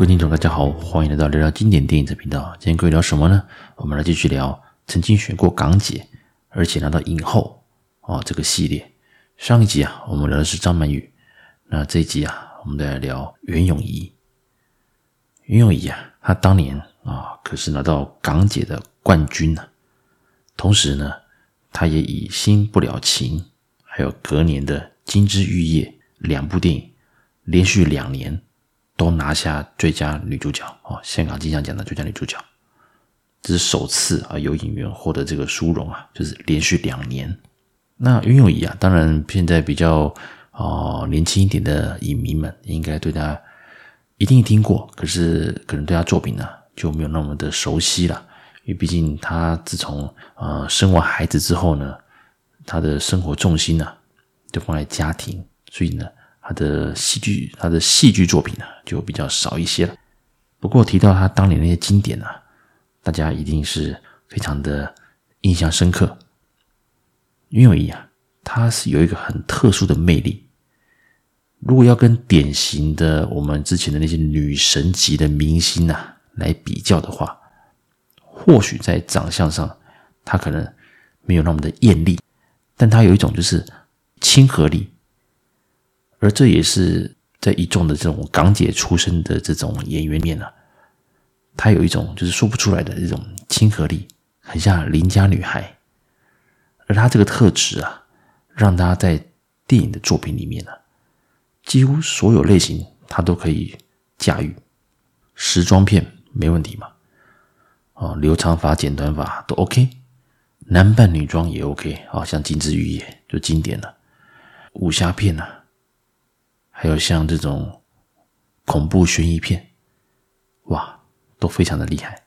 各位听众，大家好，欢迎来到聊聊经典电影这频道。今天各位聊什么呢？我们来继续聊曾经选过港姐，而且拿到影后哦这个系列。上一集啊，我们聊的是张曼玉，那这一集啊，我们再来聊袁咏仪。袁咏仪啊，她当年啊可是拿到港姐的冠军呢、同时呢，她也以《新不了情》还有隔年的《金枝玉叶》两部电影，连续两年。都拿下最佳女主角哦，香港金像奖的最佳女主角，这是首次啊有演员获得这个殊荣啊，就是连续两年。那袁咏仪啊，当然现在比较哦年轻一点的影迷们应该对她一定听过，可是可能对她作品呢就没有那么的熟悉了，因为毕竟她自从呃生完孩子之后呢，她的生活重心呢就放在家庭，所以呢。他的戏剧，他的戏剧作品呢，就比较少一些了。不过提到他当年那些经典啊，大家一定是非常的印象深刻。袁咏仪啊，她是有一个很特殊的魅力。如果要跟典型的我们之前的那些女神级的明星啊来比较的话，或许在长相上，她可能没有那么的艳丽，但她有一种就是亲和力。而这也是在一众的这种港姐出身的这种演员面呢，她有一种就是说不出来的这种亲和力，很像邻家女孩。而她这个特质啊，让她在电影的作品里面呢，几乎所有类型她都可以驾驭。时装片没问题嘛，哦，留长发、剪短发都 OK，男扮女装也 OK，啊，像《金枝玉叶》就经典了，武侠片呢、啊。还有像这种恐怖悬疑片，哇，都非常的厉害。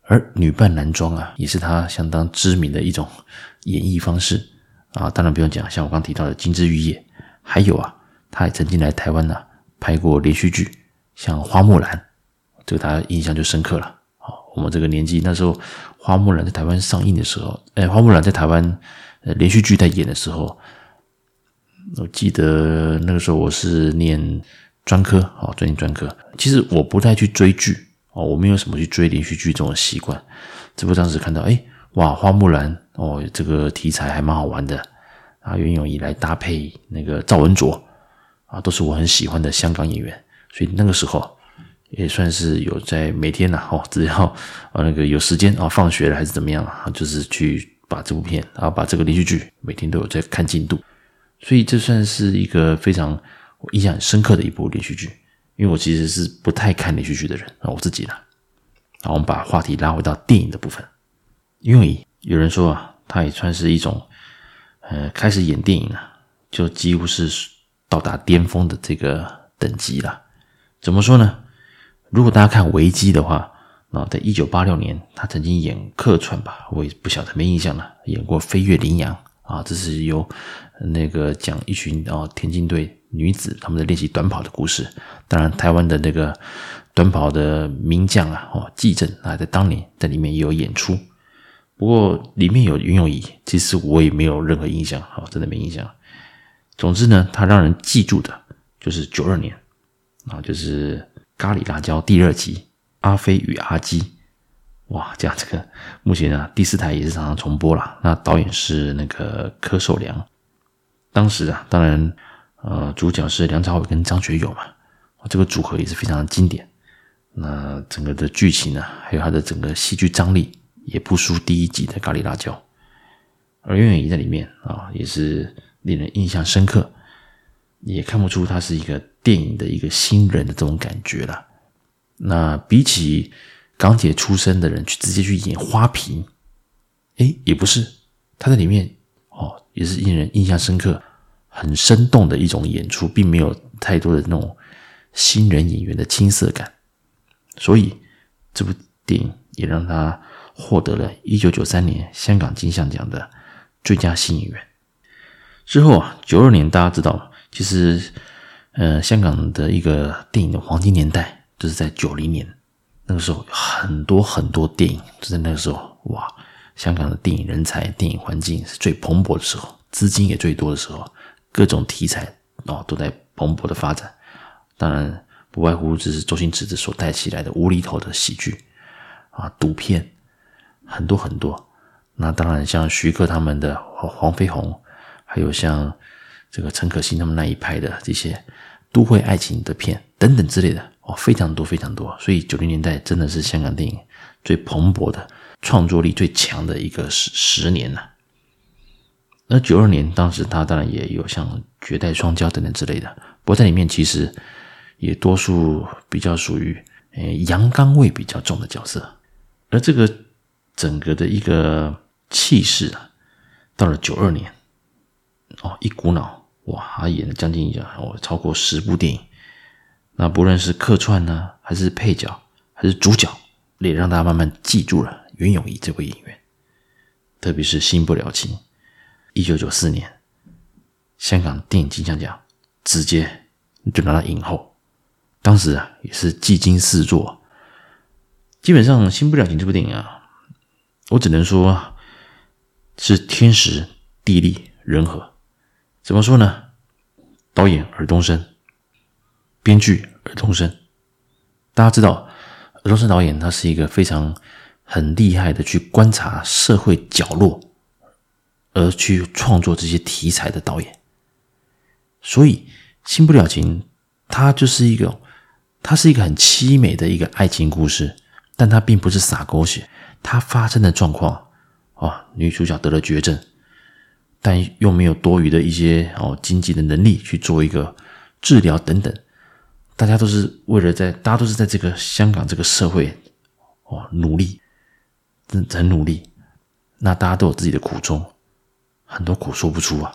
而女扮男装啊，也是她相当知名的一种演绎方式啊。当然不用讲，像我刚提到的《金枝玉叶》，还有啊，她也曾经来台湾呢、拍过连续剧，像《花木兰》，这个大家印象就深刻了。好，我们这个年纪那时候，《花木兰》在台湾上映的时候，哎，《花木兰》在台湾呃连续剧在演的时候。我记得那个时候我是念专科，哦，专念专科。其实我不太去追剧，哦，我没有什么去追连续剧这种习惯。只不过当时看到，哎，哇，花木兰，哦，这个题材还蛮好玩的。啊，袁咏仪来搭配那个赵文卓，啊，都是我很喜欢的香港演员。所以那个时候也算是有在每天呐，哦，只要啊那个有时间啊，放学了还是怎么样啊，就是去把这部片，然后把这个连续剧每天都有在看进度。所以这算是一个非常我印象很深刻的一部连续剧，因为我其实是不太看连续剧的人啊，我自己啦。好，我们把话题拉回到电影的部分，因为有人说啊，他也算是一种，呃，开始演电影啊，就几乎是到达巅峰的这个等级了。怎么说呢？如果大家看维基的话，啊，在一九八六年，他曾经演客串吧，我也不晓得，没印象了，演过《飞越羚羊》。啊，这是由那个讲一群哦田径队女子她们在练习短跑的故事。当然，台湾的那个短跑的名将啊，哦，纪政啊，在当年在里面也有演出。不过里面有袁咏仪，其实我也没有任何印象，好，真的没印象。总之呢，他让人记住的就是九二年啊，就是《咖喱辣椒》第二集《阿飞与阿基》。哇，这样这个目前啊，第四台也是常常重播了。那导演是那个柯受良，当时啊，当然呃，主角是梁朝伟跟张学友嘛，这个组合也是非常的经典。那整个的剧情呢，还有它的整个戏剧张力，也不输第一集的《咖喱辣椒》。而袁咏仪在里面啊，也是令人印象深刻，也看不出她是一个电影的一个新人的这种感觉了。那比起。港姐出身的人去直接去演花瓶，诶，也不是，他在里面哦，也是令人印象深刻、很生动的一种演出，并没有太多的那种新人演员的青涩感，所以这部电影也让他获得了一九九三年香港金像奖的最佳新演员。之后啊，九二年大家知道，其实呃，香港的一个电影的黄金年代就是在九零年。那个时候很多很多电影，就在那个时候，哇！香港的电影人才、电影环境是最蓬勃的时候，资金也最多的时候，各种题材哦都在蓬勃的发展。当然，不外乎只是周星驰所带起来的无厘头的喜剧啊，赌片很多很多。那当然，像徐克他们的黄飞鸿，还有像这个陈可辛他们那一派的这些都会爱情的片等等之类的哦，非常多非常多。所以九零年代真的是香港电影最蓬勃的、创作力最强的一个十十年了。那九二年，当时他当然也有像《绝代双骄》等等之类的，不过在里面其实也多数比较属于诶阳刚味比较重的角色，而这个整个的一个。气势啊，到了九二年，哦，一股脑哇，他演了将近哦超过十部电影，那不论是客串呢，还是配角，还是主角，也让大家慢慢记住了袁咏仪这位演员。特别是《新不了情》，一九九四年香港电影金像奖直接就拿到影后，当时啊也是技惊四座。基本上《新不了情》这部电影啊，我只能说。是天时地利人和，怎么说呢？导演尔冬升，编剧尔冬升。大家知道，尔冬升导演他是一个非常很厉害的去观察社会角落，而去创作这些题材的导演。所以，《新不了情》它就是一个，它是一个很凄美的一个爱情故事，但它并不是洒狗血，它发生的状况。哦，女主角得了绝症，但又没有多余的一些哦经济的能力去做一个治疗等等。大家都是为了在，大家都是在这个香港这个社会哦努力，真很努力。那大家都有自己的苦衷，很多苦说不出啊。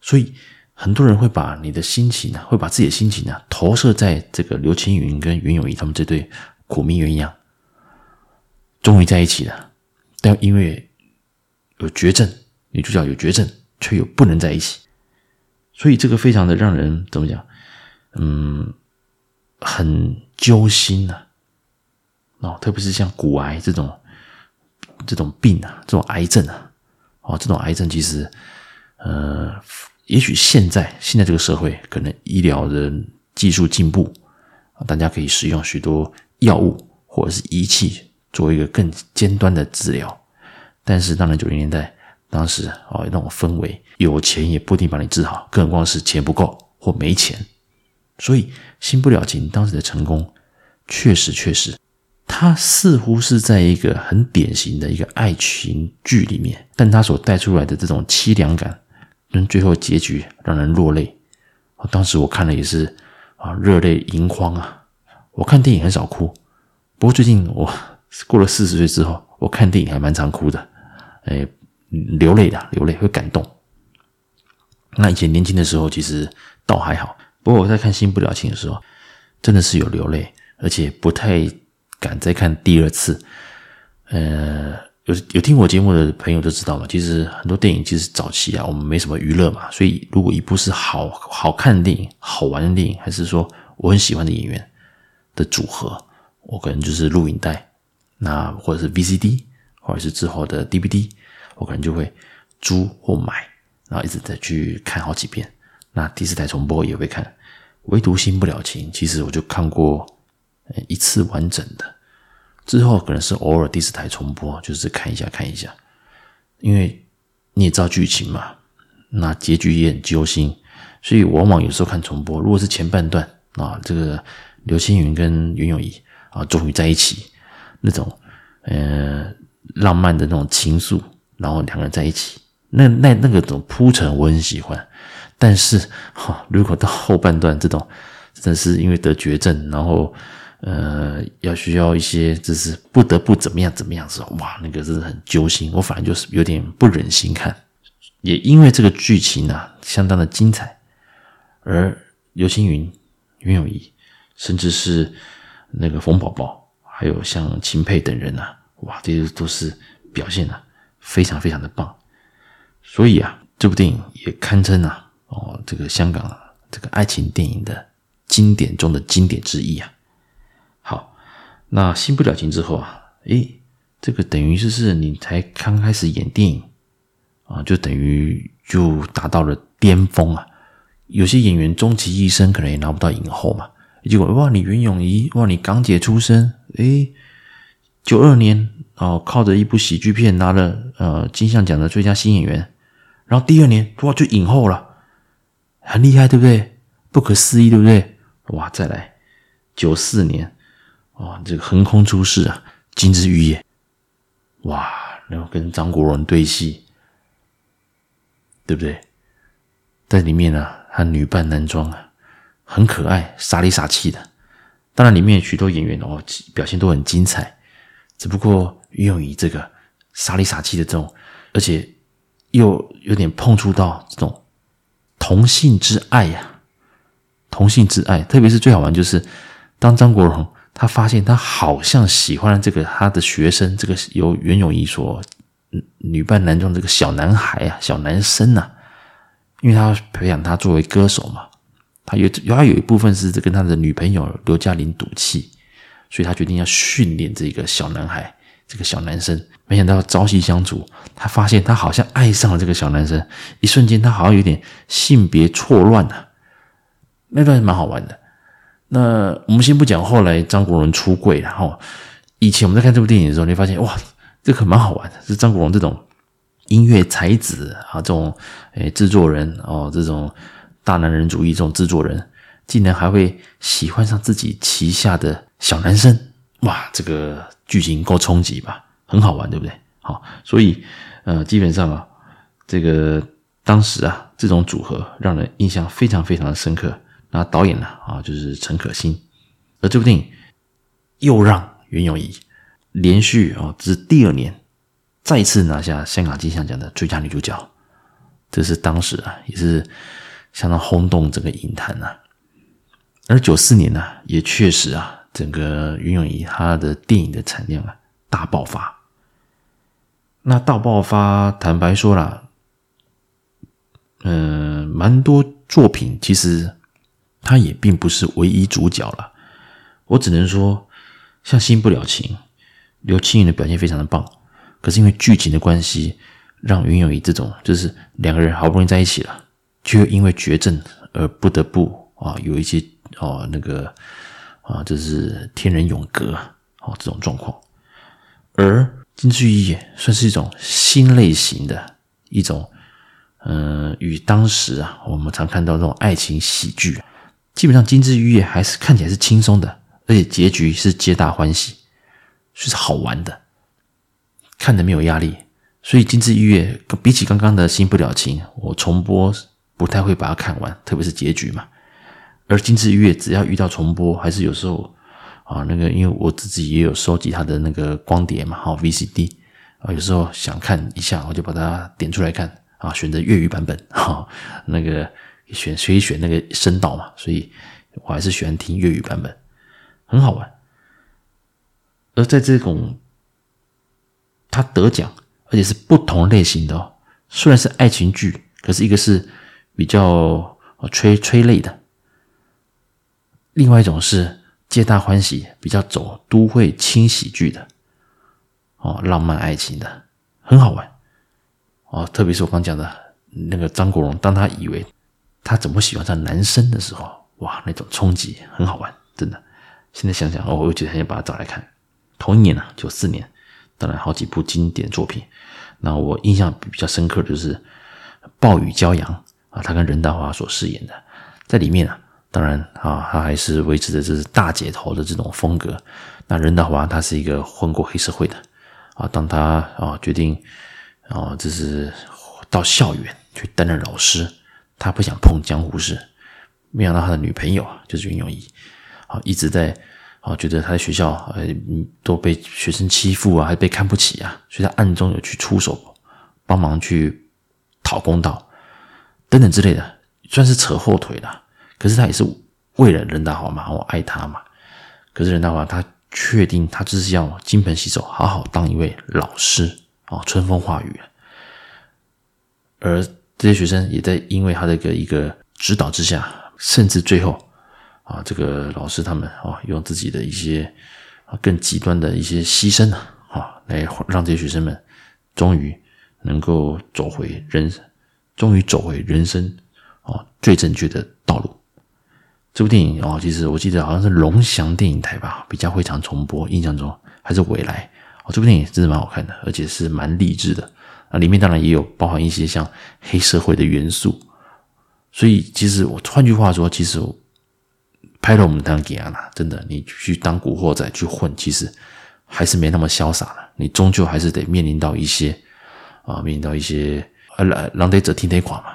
所以很多人会把你的心情呢，会把自己的心情呢投射在这个刘青云跟袁咏仪他们这对苦命鸳鸯，终于在一起了，但因为。有绝症，女主角有绝症，却又不能在一起，所以这个非常的让人怎么讲？嗯，很揪心呐、啊。哦，特别是像骨癌这种这种病啊，这种癌症啊，哦，这种癌症其实，呃，也许现在现在这个社会可能医疗的技术进步，大家可以使用许多药物或者是仪器做一个更尖端的治疗。但是，当然，九零年代当时哦，那种氛围，有钱也不一定把你治好，更何况是钱不够或没钱。所以，《新不了情》当时的成功，确实确实，它似乎是在一个很典型的一个爱情剧里面，但它所带出来的这种凄凉感，跟最后结局让人落泪。当时我看了也是啊，热泪盈眶啊。我看电影很少哭，不过最近我过了四十岁之后，我看电影还蛮常哭的。哎，流泪的，流泪会感动。那以前年轻的时候，其实倒还好。不过我在看《新不了情》的时候，真的是有流泪，而且不太敢再看第二次。呃，有有听我节目的朋友都知道嘛，其实很多电影其实早期啊，我们没什么娱乐嘛，所以如果一部是好好看的电影、好玩的电影，还是说我很喜欢的演员的组合，我可能就是录影带，那或者是 VCD。或者是之后的 DVD，我可能就会租或买，然后一直再去看好几遍。那第四台重播也会看，唯独《新不了情》，其实我就看过一次完整的，之后可能是偶尔第四台重播，就是看一下看一下。因为你也知道剧情嘛，那结局也很揪心，所以往往有时候看重播，如果是前半段啊，这个刘青云跟袁咏仪啊终于在一起，那种呃。浪漫的那种情愫，然后两个人在一起，那那那个种铺陈我很喜欢，但是哈、如果到后半段这种，真的是因为得绝症，然后呃要需要一些就是不得不怎么样怎么样时候，哇，那个真是很揪心，我反而就是有点不忍心看。也因为这个剧情啊相当的精彩，而刘青云、袁咏仪，甚至是那个冯宝宝，还有像秦沛等人啊。哇，这些都是表现的非常非常的棒，所以啊，这部电影也堪称啊，哦，这个香港这个爱情电影的经典中的经典之一啊。好，那《新不了情》之后啊，诶，这个等于就是你才刚开始演电影啊，就等于就达到了巅峰啊。有些演员终其一生可能也拿不到影后嘛，结果哇，你袁咏仪，哇，你港姐出身，诶，九二年哦，靠着一部喜剧片拿了呃金像奖的最佳新演员，然后第二年哇就影后了，很厉害，对不对？不可思议，对不对？哇，再来九四年，哇，这个横空出世啊，金枝玉叶，哇，然后跟张国荣对戏，对不对？在里面呢、啊，他女扮男装啊，很可爱，傻里傻气的。当然，里面许多演员哦，表现都很精彩。只不过运用于这个傻里傻气的这种，而且又有点碰触到这种同性之爱呀、同性之爱。特别是最好玩就是，当张国荣他发现他好像喜欢这个他的学生，这个由袁咏仪所女扮男装这个小男孩啊，小男生呐、因为他要培养他作为歌手嘛，他有他有一部分是跟他的女朋友刘嘉玲赌气，所以他决定要训练这个小男孩，这个小男生。没想到朝夕相处，他发现他好像爱上了这个小男生，一瞬间他好像有点性别错乱了。那段蛮好玩的。那我们先不讲后来张国荣出柜，然后以前我们在看这部电影的时候，你发现哇，这可蛮好玩的，是张国荣这种。音乐才子啊，这种诶制作人哦，这种大男人主义这种制作人，竟然还会喜欢上自己旗下的小男生，哇，这个剧情够冲击吧？很好玩，对不对？好，所以呃，基本上啊，这个当时啊，这种组合让人印象非常非常的深刻。那导演呢啊，就是陈可辛，而这部电影又让袁咏仪连续哦，这是第二年。再次拿下香港金像奖的最佳女主角，这是当时啊也是相当轰动整个影坛啊。而九四年呢、也确实啊，整个袁咏仪她的电影的产量啊大爆发。那大爆发，坦白说啦，嗯、蛮多作品其实她也并不是唯一主角了。我只能说，像《新不了情》，刘青云的表现非常的棒。可是因为剧情的关系，让袁咏仪这种就是两个人好不容易在一起了，却因为绝症而不得不啊有一些哦那个啊这是天人永隔哦这种状况。而《金枝玉叶》算是一种新类型的一种，嗯、与当时啊我们常看到这种爱情喜剧，基本上《金枝玉叶》还是看起来是轻松的，而且结局是皆大欢喜，是好玩的。看的没有压力，所以《金枝玉叶》比起刚刚的《新不了情》，我重播不太会把它看完，特别是结局嘛。而《金枝玉叶》只要遇到重播，还是有时候啊，那个因为我自己也有收集它的那个光碟嘛，好 VCD 啊，有时候想看一下，我就把它点出来看啊，选择粤语版本 哈，那个选所以选那个声道嘛，所以我还是喜欢听粤语版本，很好玩。而在这种他得奖，而且是不同类型的哦。虽然是爱情剧，可是一个是比较催催泪的，另外一种是皆大欢喜，比较走都会轻喜剧的哦，浪漫爱情的，很好玩哦。特别是我刚讲的那个张国荣，当他以为他怎么喜欢上男生的时候，哇，那种冲击很好玩，真的。现在想想哦，我又觉得很想把它找来看。同一年啊，九四年。当然，好几部经典作品。那我印象比较深刻的就是《暴雨骄阳》啊，他跟任达华所饰演的，在里面啊，当然啊，他还是维持着这是大姐头的这种风格。那任达华他是一个混过黑社会的啊，当他啊决定啊，这是到校园去担任老师，他不想碰江湖事，没想到他的女朋友啊就是袁咏仪啊，一直在。啊，觉得他在学校呃都被学生欺负啊，还被看不起啊，所以他暗中有去出手，帮忙去讨公道，等等之类的，算是扯后腿了。可是他也是为了任达华嘛，我爱他嘛。可是任达华他确定他就是要金盆洗手，好好当一位老师啊，春风化雨。而这些学生也在因为他的一个一个指导之下，甚至最后。啊，这个老师他们啊，用自己的一些啊更极端的一些牺牲啊，来让这些学生们终于能够走回人，终于走回人生啊最正确的道路。这部电影哦，其实我记得好像是龙翔电影台吧，比较会常重播，印象中还是未来哦。这部电影真的蛮好看的，而且是蛮励志的啊。里面当然也有包含一些像黑社会的元素，所以其实我换句话说，其实拍了我们当给啊，真的，你去当古惑仔去混，其实还是没那么潇洒了。你终究还是得面临到一些啊，面临到一些呃，狼得者听得垮嘛。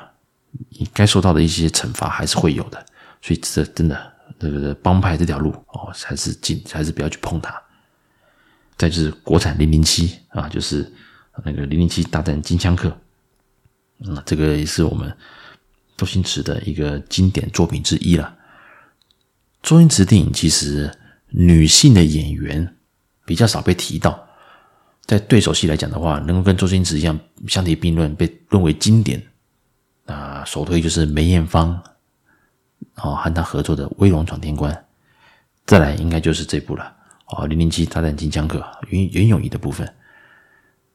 你该受到的一些惩罚还是会有的，所以这真的这个帮派这条路哦，还是尽还是不要去碰它。再就是国产零零七啊，就是那个零零七大战金枪客，嗯，这个也是我们周星驰的一个经典作品之一了。周星驰电影其实女性的演员比较少被提到，在对手戏来讲的话，能够跟周星驰一样相提并论，被认为经典。啊，首推就是梅艳芳，哦，和他合作的《威龙闯天关》，再来应该就是这部了，哦，《零零七大战金枪客》袁袁咏仪的部分，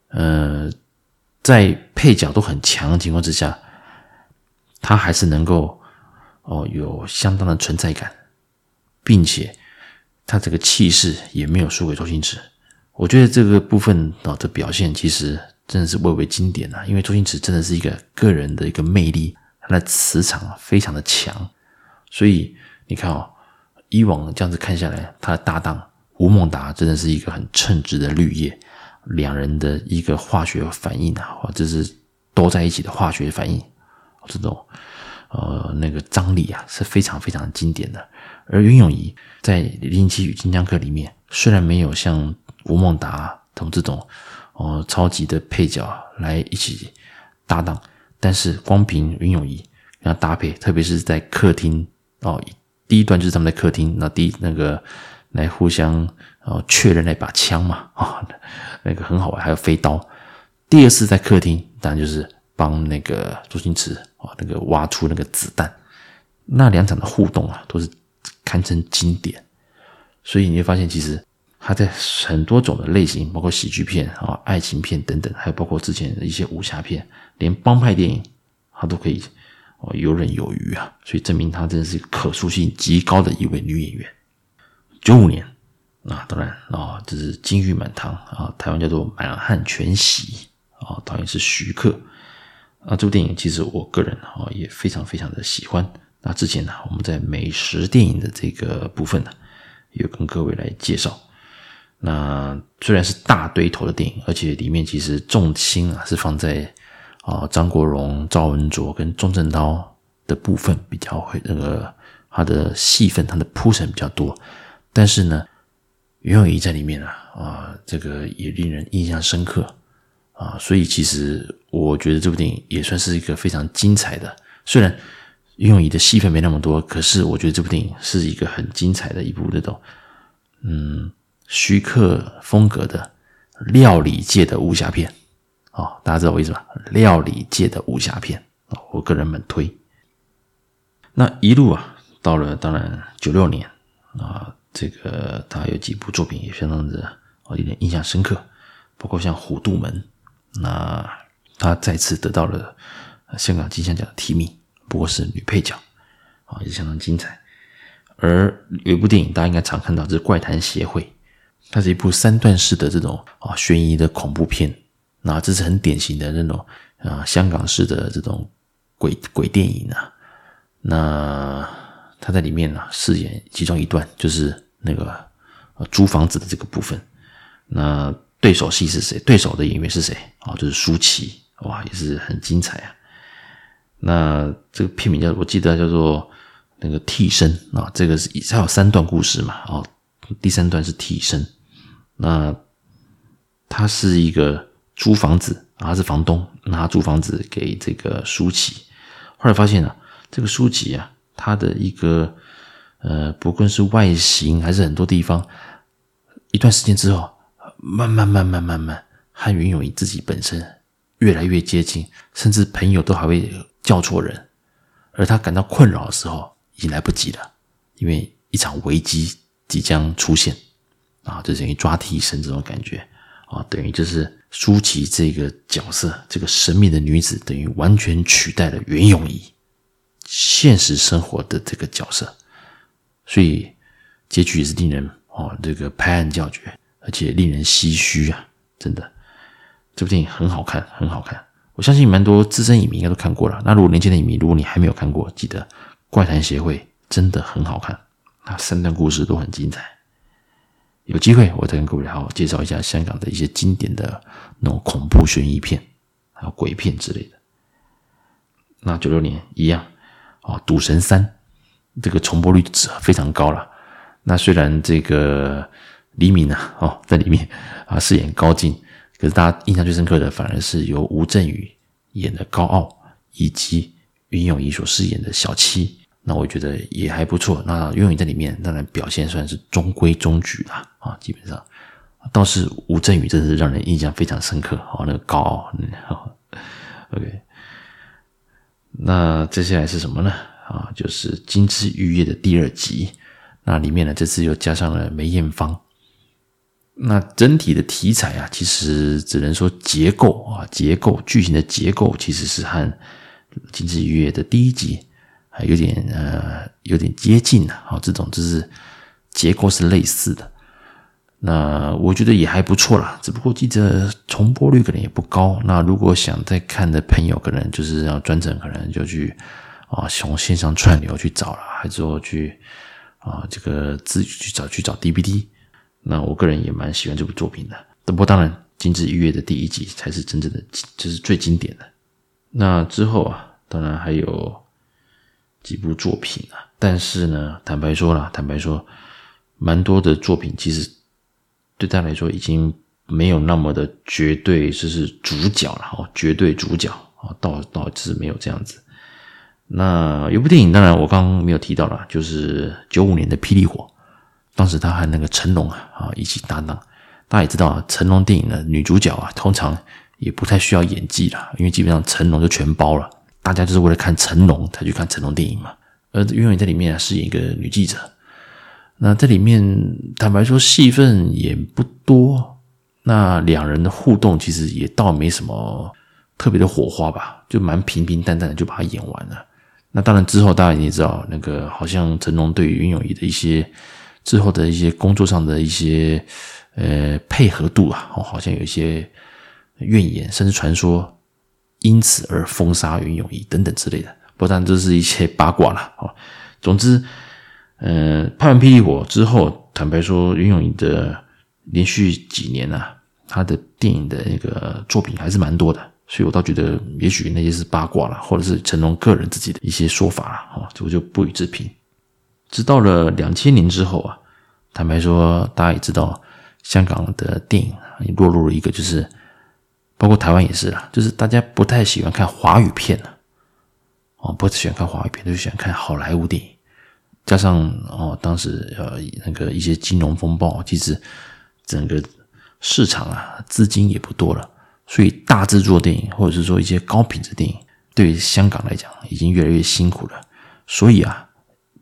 呃，在配角都很强的情况之下，他还是能够哦有相当的存在感，并且他这个气势也没有输给周星驰，我觉得这个部分哦的表现其实。真的是蔚为经典啊！因为周星驰真的是一个个人的一个魅力，他的磁场非常的强，所以你看哦，以往这样子看下来，他的搭档吴孟达真的是一个很称职的绿叶，两人的一个化学反应啊，或者是都在一起的化学反应，这种呃那个张力啊是非常非常经典的。而袁咏仪在《零零七与金枪客》里面，虽然没有像吴孟达同这种。哦，超级的配角来一起搭档，但是光凭袁咏仪跟他搭配，特别是在客厅哦，第一段就是他们在客厅，那第一那个来互相哦确认那把枪嘛啊、那个很好玩，还有飞刀。第二次在客厅，当然就是帮那个周星驰哦那个挖出那个子弹，那两场的互动啊，都是堪称经典。所以你会发现，其实。他在很多种的类型，包括喜剧片啊、爱情片等等，还有包括之前的一些武侠片，连帮派电影，他都可以哦游刃有余啊！所以证明她真是可塑性极高的一位女演员。九五年啊，当然啊，这是金玉满堂啊，台湾叫做满汉全席啊，导演是徐克啊。这部电影其实我个人啊也非常非常的喜欢。那之前呢，我们在美食电影的这个部分呢，有跟各位来介绍。那虽然是大堆头的电影，而且里面其实重心啊是放在啊张国荣、赵文卓跟钟镇涛的部分比较会那个他的戏份，他的铺陈比较多。但是呢，袁咏仪在里面啊啊这个也令人印象深刻啊，所以其实我觉得这部电影也算是一个非常精彩的。虽然袁咏仪的戏份没那么多，可是我觉得这部电影是一个很精彩的一部那种嗯。徐克风格的料理界的武侠片，哦，大家知道我意思吧？料理界的武侠片啊，我个人猛推。那一路啊，到了当然九六年啊，这个他有几部作品也相当的啊，有点印象深刻，包括像《虎度门》，那他再次得到了香港金像奖的提名，不过是女配角，啊，也相当精彩。而有一部电影大家应该常看到，这是《怪谈协会》。它是一部三段式的这种啊悬疑的恐怖片，那这是很典型的那种啊香港式的这种鬼鬼电影啊。那他在里面呢饰演其中一段，就是那个租房子的这个部分。那对手戏是谁？对手的演员是谁？啊，就是舒淇，哇，也是很精彩啊。那这个片名叫我记得叫做那个替身啊，这个是它有三段故事嘛，哦，第三段是替身。那他是一个租房子啊，他是房东，那他租房子给这个舒淇。后来发现啊，这个舒淇啊，他的一个呃，不论是外形还是很多地方，一段时间之后，慢慢慢慢慢慢，和袁咏仪自己本身越来越接近，甚至朋友都还会叫错人。而他感到困扰的时候，已经来不及了，因为一场危机即将出现。啊，就等于抓替身这种感觉啊，等于就是舒淇这个角色，这个神秘的女子，等于完全取代了袁咏仪现实生活的这个角色所以结局也是令人哦这个拍案叫绝，而且令人唏嘘啊！真的，这部电影很好看，很好看。我相信蛮多资深影迷应该都看过了。那如果年轻的影迷，如果你还没有看过，记得《怪谈协会》真的很好看，那三段故事都很精彩。有机会我再跟各位好好介绍一下香港的一些经典的那种恐怖悬疑片，还有鬼片之类的。那九六年一样哦，《赌神三》这个重播率非常高了。那虽然这个黎明啊哦在里面啊饰演高进，可是大家印象最深刻的反而是由吴镇宇演的高傲，以及袁咏仪所饰演的小七。那我觉得也还不错。那袁咏仪在里面当然表现算是中规中矩啦啊，基本上倒是吴镇宇真是让人印象非常深刻哦，那个高傲。OK，那接下来是什么呢？啊，就是《金枝玉叶》的第二集。那里面呢，这次又加上了梅艳芳。那整体的题材啊，其实只能说结构啊，结构剧情的结构其实是和《金枝玉叶》的第一集有点呃有点接近了啊，这种就是结构是类似的。那我觉得也还不错啦，只不过记得重播率可能也不高。那如果想再看的朋友，可能就是要专程，可能就去啊从线上串流去找了，还是说去啊这个自己去找去找 DVD。那我个人也蛮喜欢这部作品的。不过当然，《金枝玉叶》的第一集才是真正的，就是最经典的。那之后啊，当然还有几部作品啊。但是呢，坦白说啦，坦白说，蛮多的作品其实。对他来说，已经没有那么的绝对，就是主角了哦，绝对主角啊，倒倒是没有这样子。那有部电影，当然我刚刚没有提到了，就是九五年的《霹雳火》，当时他和那个成龙啊啊一起搭档。大家也知道啊，成龙电影的女主角啊，通常也不太需要演技了，因为基本上成龙就全包了，大家就是为了看成龙才去看成龙电影嘛。而袁咏仪在里面，饰演一个女记者。那这里面坦白说戏份也不多，那两人的互动其实也倒没什么特别的火花吧，就蛮平平淡淡的就把它演完了。那当然之后大家也知道，那个好像成龙对于袁咏仪的一些之后的一些工作上的一些呃配合度啊，好像有一些怨言，甚至传说因此而封杀袁咏仪等等之类的。不但这是一些八卦了哦，总之。呃，拍完《霹雳火》之后，坦白说，袁咏仪的连续几年啊，他的电影的那个作品还是蛮多的，所以我倒觉得，也许那些是八卦了，或者是成龙个人自己的一些说法了，哦，这我就不予置评。直到了两千年之后啊，坦白说，大家也知道，香港的电影啊也落入了一个就是，包括台湾也是啦，就是大家不太喜欢看华语片了，哦，不太喜欢看华语片，就喜欢看好莱坞电影。加上哦，当时呃那个一些金融风暴，其实整个市场啊资金也不多了，所以大制作电影或者是说一些高品质电影，对于香港来讲已经越来越辛苦了。所以啊，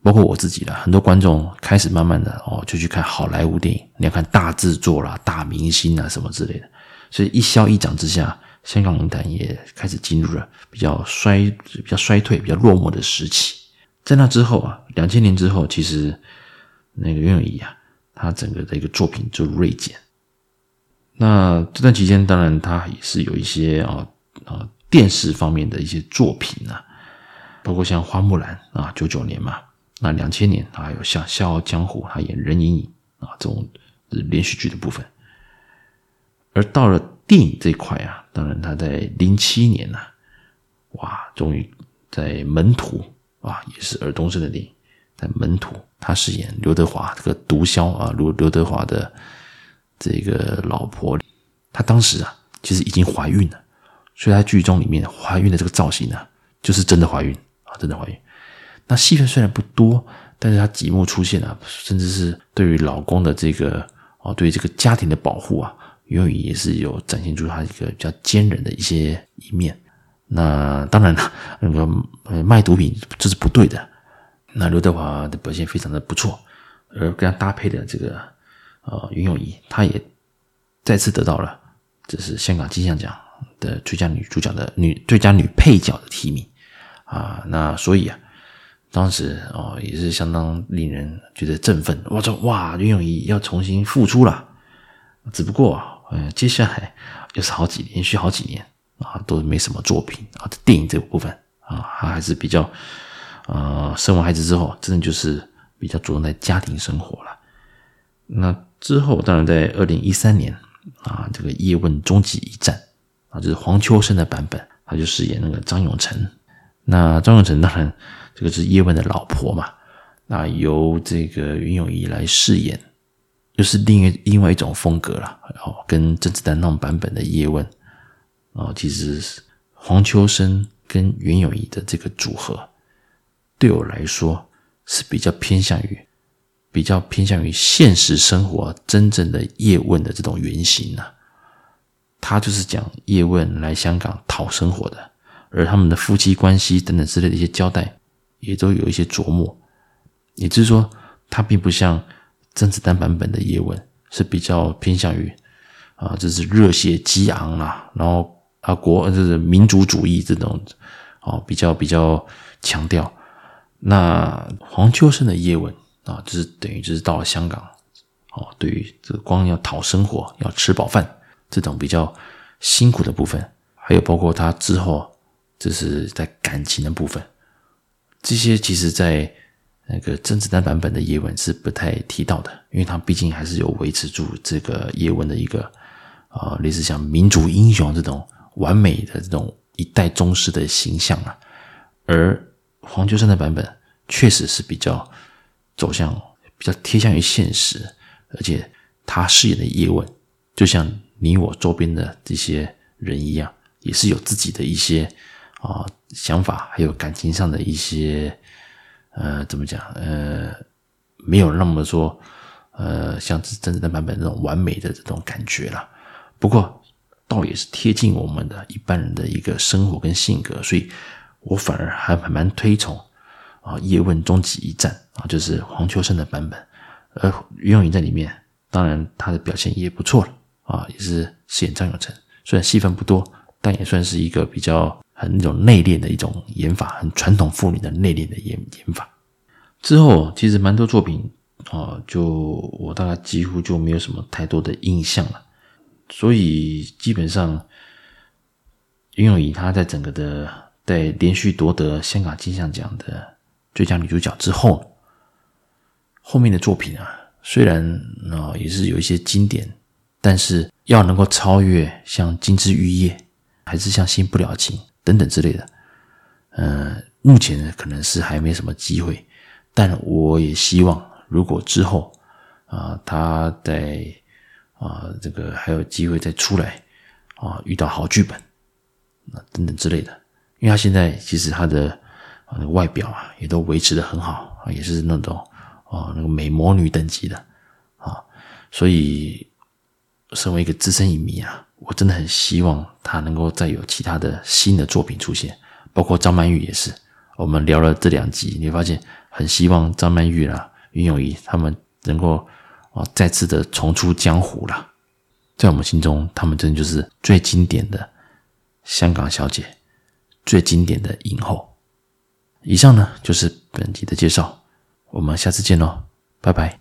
包括我自己了，很多观众开始慢慢的哦就去看好莱坞电影，你要看大制作啦、大明星啊什么之类的。所以一消一长之下，香港影坛也开始进入了比较衰、比较衰退、比较落寞的时期。在那之后啊，两千年之后，其实那个袁咏仪啊，她整个的一个作品就锐减。那这段期间，当然他也是有一些啊啊电视方面的一些作品啊，包括像《花木兰》啊，九九年嘛，那两千年还有像《笑傲江湖》，他演任盈盈啊这种连续剧的部分。而到了电影这块啊，当然他在零七年呢、啊，哇，终于在《门徒》。啊，也是尔冬升的电影，在《门徒》，他饰演刘德华这个毒枭啊，刘刘德华的这个老婆，她当时啊，其实已经怀孕了，所以在剧中里面怀孕的这个造型呢、啊，就是真的怀孕啊，真的怀孕。那戏份虽然不多，但是她几幕出现啊，甚至是对于老公的这个啊，对于这个家庭的保护啊，袁咏仪也是有展现出她一个比较坚韧的一些一面。那当然了，那个呃卖毒品这是不对的。那刘德华的表现非常的不错，而跟他搭配的这个呃袁咏仪，她也再次得到了这是香港金像奖的最佳女主角的女最佳女配角的提名啊。那所以啊，当时哦也是相当令人觉得振奋。我说哇，袁咏仪要重新复出了，只不过啊嗯，接下来又是好几连续好几年啊，都没什么作品啊。电影这个部分啊，他还是比较呃，生完孩子之后，真的就是比较着重在家庭生活了。那之后，当然在二零一三年啊，这个《叶问终极一战》啊，就是黄秋生的版本，他就饰演那个张永成。那张永成当然这个是叶问的老婆嘛，那由这个袁咏仪来饰演，又是另一另外一种风格了。然后跟甄子丹那种版本的叶问，啊，其实黄秋生跟袁咏仪的这个组合，对我来说是比较偏向于。比较偏向于现实生活真正的叶问的这种原型呢、啊，他就是讲叶问来香港讨生活的，而他们的夫妻关系等等之类的一些交代，也都有一些琢磨。也就是说，他并不像甄子丹版本的叶问是比较偏向于啊，就是热血激昂啦，然后啊国就是民族主义这种哦，比较比较强调。那黄秋生的叶问。啊，就是等于就是到了香港，哦，对于这个光要讨生活、要吃饱饭这种比较辛苦的部分，还有包括他之后就是在感情的部分，这些其实在那个甄子丹版本的叶问是不太提到的，因为他毕竟还是有维持住这个叶问的一个啊、类似像民族英雄这种完美的这种一代宗师的形象啊，而黄秋生的版本确实是比较。走向比较贴向于现实，而且他饰演的叶问，就像你我周边的这些人一样，也是有自己的一些啊、想法，还有感情上的一些呃怎么讲呃没有那么说呃像真正的版本那种完美的这种感觉了。不过倒也是贴近我们的一般人的一个生活跟性格，所以我反而还还蛮推崇。啊，叶问终极一战啊，就是黄秋生的版本，而袁咏仪在里面，当然他的表现也不错了啊，也是饰演张永成，虽然戏份不多，但也算是一个比较很那种内敛的一种演法，很传统妇女的内敛的演演法。之后其实蛮多作品啊，就我大概几乎就没有什么太多的印象了，所以基本上袁咏仪她在整个的在连续夺得香港金像奖的。最佳女主角之后，后面的作品啊，虽然啊、也是有一些经典，但是要能够超越像《金枝玉叶》，还是像《新不了情》等等之类的，呃，目前可能是还没什么机会。但我也希望，如果之后啊，他在啊这个还有机会再出来啊，遇到好剧本啊等等之类的，因为他现在其实他的。啊，那个外表啊，也都维持的很好啊，也是那种啊，那个美魔女等级的啊，所以身为一个资深影迷啊，我真的很希望他能够再有其他的新的作品出现，包括张曼玉也是。我们聊了这两集，你会发现很希望张曼玉啦、袁咏仪他们能够啊再次的重出江湖了。在我们心中，他们真的就是最经典的香港小姐，最经典的影后。以上呢就是本集的介绍，我们下次见喽，拜拜。